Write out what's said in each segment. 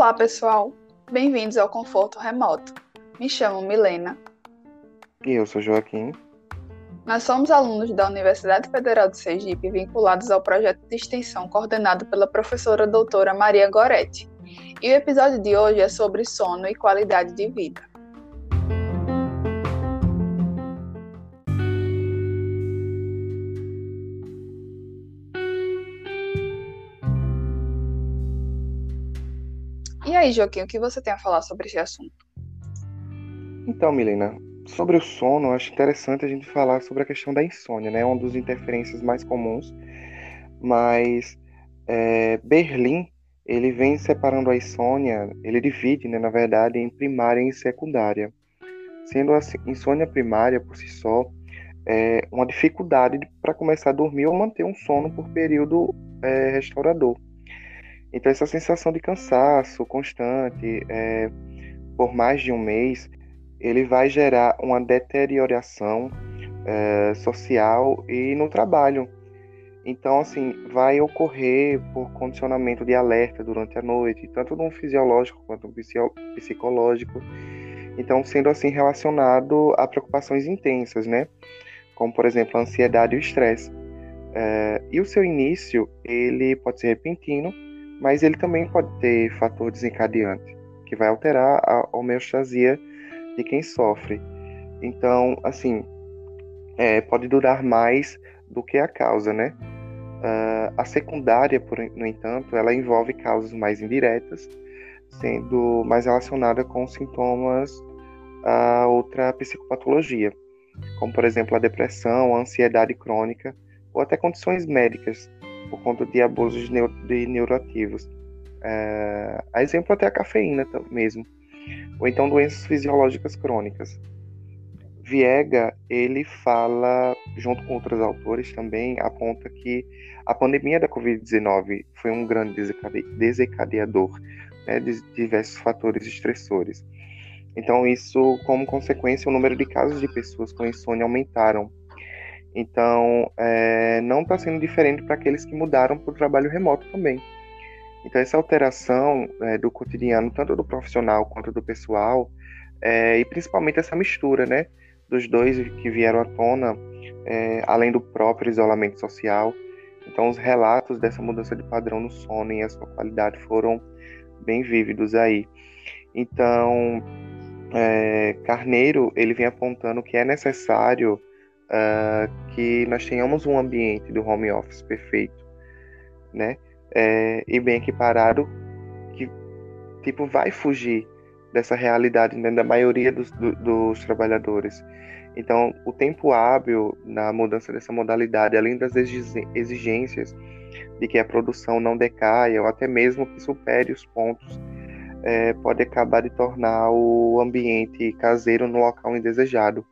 Olá, pessoal. Bem-vindos ao Conforto Remoto. Me chamo Milena. E eu sou Joaquim. Nós somos alunos da Universidade Federal de Sergipe vinculados ao projeto de extensão coordenado pela professora doutora Maria Goretti. E o episódio de hoje é sobre sono e qualidade de vida. Aí, Joaquim, o que você tem a falar sobre esse assunto? Então, Milena, sobre o sono, acho interessante a gente falar sobre a questão da insônia, né? Uma das interferências mais comuns. Mas é, Berlim, ele vem separando a insônia, ele divide, né, na verdade, em primária e secundária. Sendo a insônia primária, por si só, é uma dificuldade para começar a dormir ou manter um sono por período é, restaurador. Então, essa sensação de cansaço constante é, por mais de um mês, ele vai gerar uma deterioração é, social e no trabalho. Então, assim, vai ocorrer por condicionamento de alerta durante a noite, tanto no fisiológico quanto no psicológico. Então, sendo assim relacionado a preocupações intensas, né? Como, por exemplo, a ansiedade e o estresse. É, e o seu início, ele pode ser repentino, mas ele também pode ter fator desencadeante, que vai alterar a homeostasia de quem sofre. Então, assim, é, pode durar mais do que a causa, né? Uh, a secundária, por, no entanto, ela envolve causas mais indiretas, sendo mais relacionada com sintomas a outra psicopatologia, como por exemplo a depressão, a ansiedade crônica ou até condições médicas por conta de abuso de, neu de neuroativos. É, a exemplo até a cafeína mesmo, ou então doenças fisiológicas crônicas. Viega, ele fala, junto com outros autores também, aponta que a pandemia da Covid-19 foi um grande desencadeador né, de diversos fatores estressores. Então, isso, como consequência, o número de casos de pessoas com insônia aumentaram então, é, não está sendo diferente para aqueles que mudaram para o trabalho remoto também. Então, essa alteração é, do cotidiano, tanto do profissional quanto do pessoal, é, e principalmente essa mistura né, dos dois que vieram à tona, é, além do próprio isolamento social. Então, os relatos dessa mudança de padrão no sono e a sua qualidade foram bem vívidos aí. Então, é, Carneiro ele vem apontando que é necessário uh, que nós tenhamos um ambiente do home office perfeito, né? É, e bem equiparado, que tipo vai fugir dessa realidade né, da maioria dos, do, dos trabalhadores. Então, o tempo hábil na mudança dessa modalidade, além das exigências de que a produção não decaia ou até mesmo que supere os pontos, é, pode acabar de tornar o ambiente caseiro no local indesejado.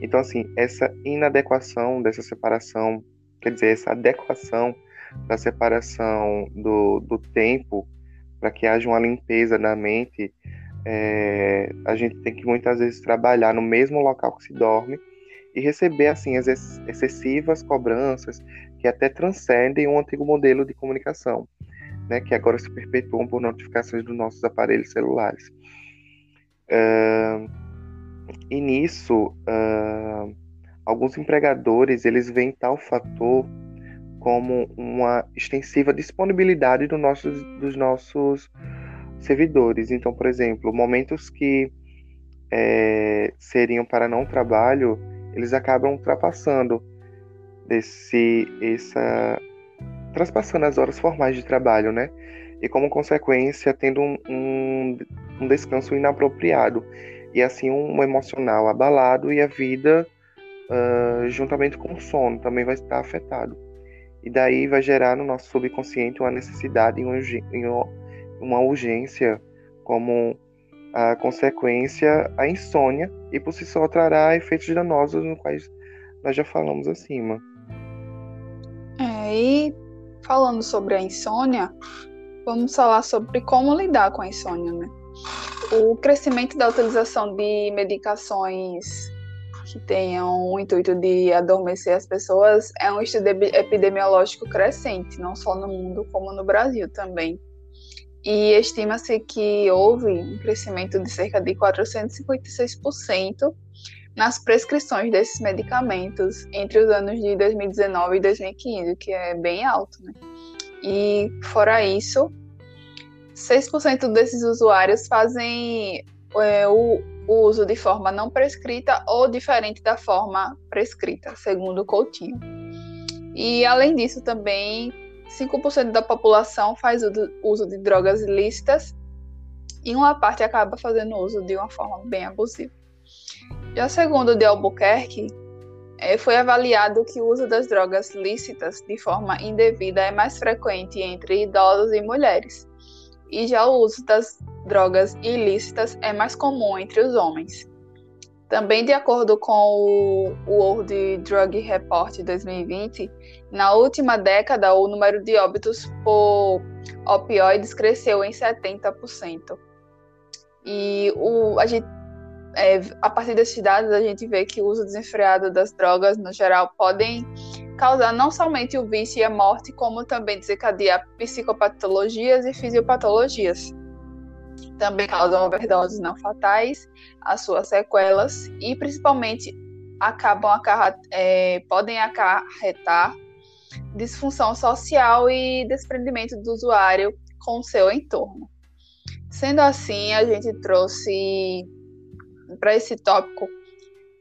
Então, assim, essa inadequação dessa separação, quer dizer, essa adequação da separação do, do tempo para que haja uma limpeza na mente, é, a gente tem que muitas vezes trabalhar no mesmo local que se dorme e receber assim as excessivas cobranças que até transcendem um antigo modelo de comunicação, né, que agora se perpetuam por notificações dos nossos aparelhos celulares. Uh, e nisso, uh, alguns empregadores eles veem tal fator como uma extensiva disponibilidade do nossos, dos nossos servidores. Então, por exemplo, momentos que é, seriam para não trabalho, eles acabam ultrapassando desse, essa, transpassando as horas formais de trabalho, né? E como consequência, tendo um, um, um descanso inapropriado e assim um emocional abalado e a vida, uh, juntamente com o sono, também vai estar afetado. E daí vai gerar no nosso subconsciente uma necessidade em uma urgência como a consequência a insônia e por si só trará efeitos danosos no quais nós já falamos acima. É, e falando sobre a insônia, vamos falar sobre como lidar com a insônia, né? o crescimento da utilização de medicações que tenham o intuito de adormecer as pessoas é um estudo epidemiológico crescente, não só no mundo, como no Brasil também. e estima-se que houve um crescimento de cerca de 456% nas prescrições desses medicamentos entre os anos de 2019 e 2015, que é bem alto, né? E fora isso, 6% desses usuários fazem é, o, uso de forma não prescrita ou diferente da forma prescrita, segundo Coutinho. E além disso, também 5% da população faz uso de drogas ilícitas e uma parte acaba fazendo uso de uma forma bem abusiva. Já segundo de Albuquerque, é, foi avaliado que o uso das drogas lícitas de forma indevida é mais frequente entre idosos e mulheres, e já o uso das drogas ilícitas é mais comum entre os homens. Também, de acordo com o World Drug Report 2020, na última década o número de óbitos por opioides cresceu em 70%. E o, a, gente, é, a partir desses dados, a gente vê que o uso desenfreado das drogas, no geral, podem causar não somente o vício e a morte, como também desencadear psicopatologias e fisiopatologias também causam overdoses não fatais, as suas sequelas e principalmente acabam é, podem acarretar disfunção social e desprendimento do usuário com o seu entorno. Sendo assim, a gente trouxe para esse tópico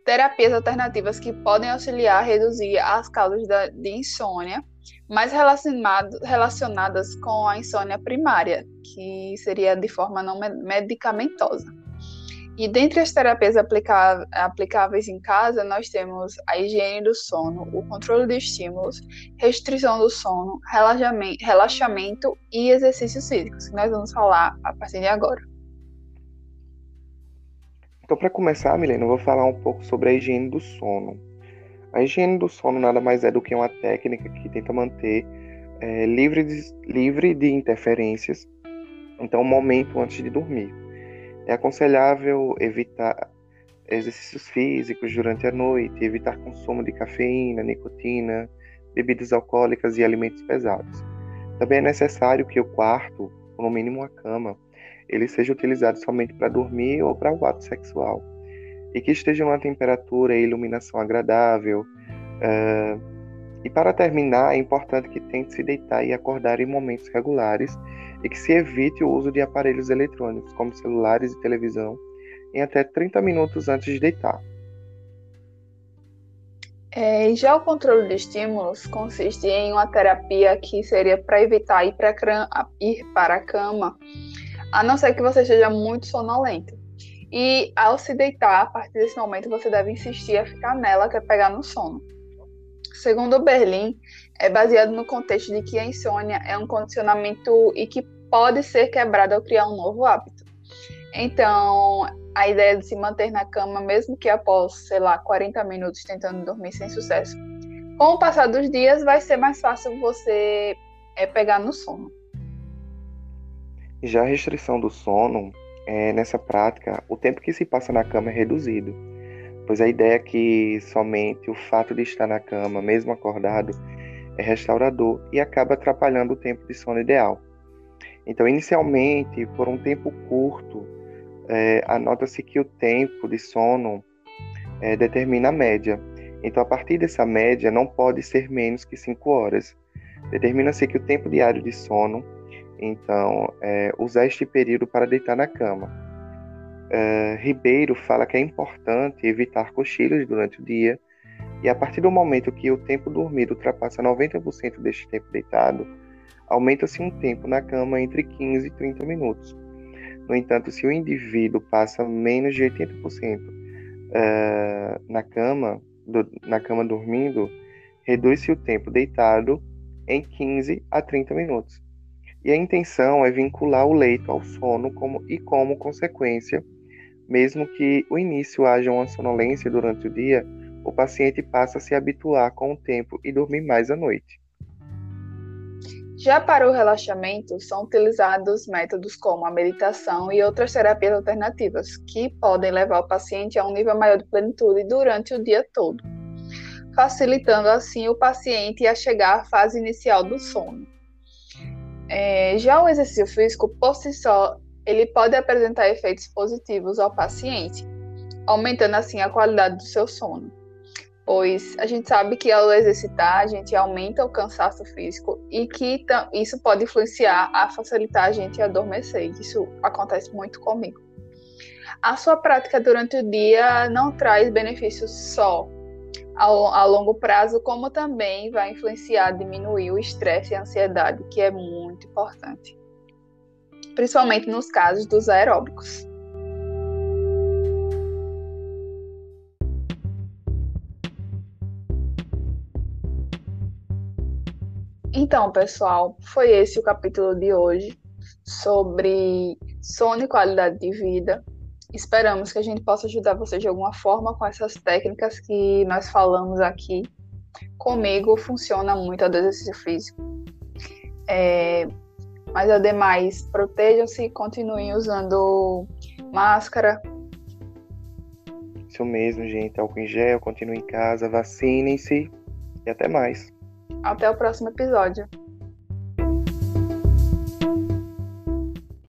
terapias alternativas que podem auxiliar a reduzir as causas da, de insônia mais relacionadas com a insônia primária, que seria de forma não medicamentosa. E dentre as terapias aplicáveis em casa, nós temos a higiene do sono, o controle de estímulos, restrição do sono, relaxamento e exercícios físicos, que nós vamos falar a partir de agora. Então, para começar, Milena, eu vou falar um pouco sobre a higiene do sono. A higiene do sono nada mais é do que uma técnica que tenta manter é, livre, de, livre de interferências, então, um momento antes de dormir. É aconselhável evitar exercícios físicos durante a noite, evitar consumo de cafeína, nicotina, bebidas alcoólicas e alimentos pesados. Também é necessário que o quarto, ou no mínimo a cama, ele seja utilizado somente para dormir ou para o ato sexual e que esteja uma temperatura e iluminação agradável. Uh, e para terminar, é importante que tente se deitar e acordar em momentos regulares e que se evite o uso de aparelhos eletrônicos, como celulares e televisão, em até 30 minutos antes de deitar. É, já o controle de estímulos consiste em uma terapia que seria para evitar ir, ir para a cama, a não ser que você seja muito sonolento. E ao se deitar, a partir desse momento, você deve insistir a ficar nela, que é pegar no sono. Segundo Berlim, é baseado no contexto de que a insônia é um condicionamento e que pode ser quebrado ao criar um novo hábito. Então, a ideia de se manter na cama, mesmo que após, sei lá, 40 minutos tentando dormir sem sucesso, com o passar dos dias, vai ser mais fácil você é, pegar no sono. Já a restrição do sono é, nessa prática, o tempo que se passa na cama é reduzido, pois a ideia é que somente o fato de estar na cama, mesmo acordado, é restaurador e acaba atrapalhando o tempo de sono ideal. Então, inicialmente, por um tempo curto, é, anota-se que o tempo de sono é, determina a média. Então, a partir dessa média, não pode ser menos que 5 horas. Determina-se que o tempo diário de sono então, é, usar este período para deitar na cama. É, Ribeiro fala que é importante evitar cochilos durante o dia e a partir do momento que o tempo dormido ultrapassa 90% deste tempo deitado, aumenta-se um tempo na cama entre 15 e 30 minutos. No entanto, se o indivíduo passa menos de 80% uh, na cama, do, na cama dormindo, reduz-se o tempo deitado em 15 a 30 minutos e a intenção é vincular o leito ao sono como, e, como consequência, mesmo que o início haja uma sonolência durante o dia, o paciente passa a se habituar com o tempo e dormir mais à noite. Já para o relaxamento, são utilizados métodos como a meditação e outras terapias alternativas, que podem levar o paciente a um nível maior de plenitude durante o dia todo, facilitando assim o paciente a chegar à fase inicial do sono. É, já o exercício físico, por si só, ele pode apresentar efeitos positivos ao paciente, aumentando assim a qualidade do seu sono. Pois a gente sabe que ao exercitar, a gente aumenta o cansaço físico e que isso pode influenciar a facilitar a gente adormecer. Isso acontece muito comigo. A sua prática durante o dia não traz benefícios só a, longo prazo, como também vai influenciar, diminuir o estresse e a ansiedade, que é muito importante, principalmente nos casos dos aeróbicos. Então, pessoal, foi esse o capítulo de hoje sobre sono e qualidade de vida. Esperamos que a gente possa ajudar vocês de alguma forma com essas técnicas que nós falamos aqui. Comigo funciona muito o exercício físico. É, mas ademais, protejam-se e continuem usando máscara. Isso mesmo, gente. Álcool em gel, continuem em casa, vacinem-se e até mais. Até o próximo episódio.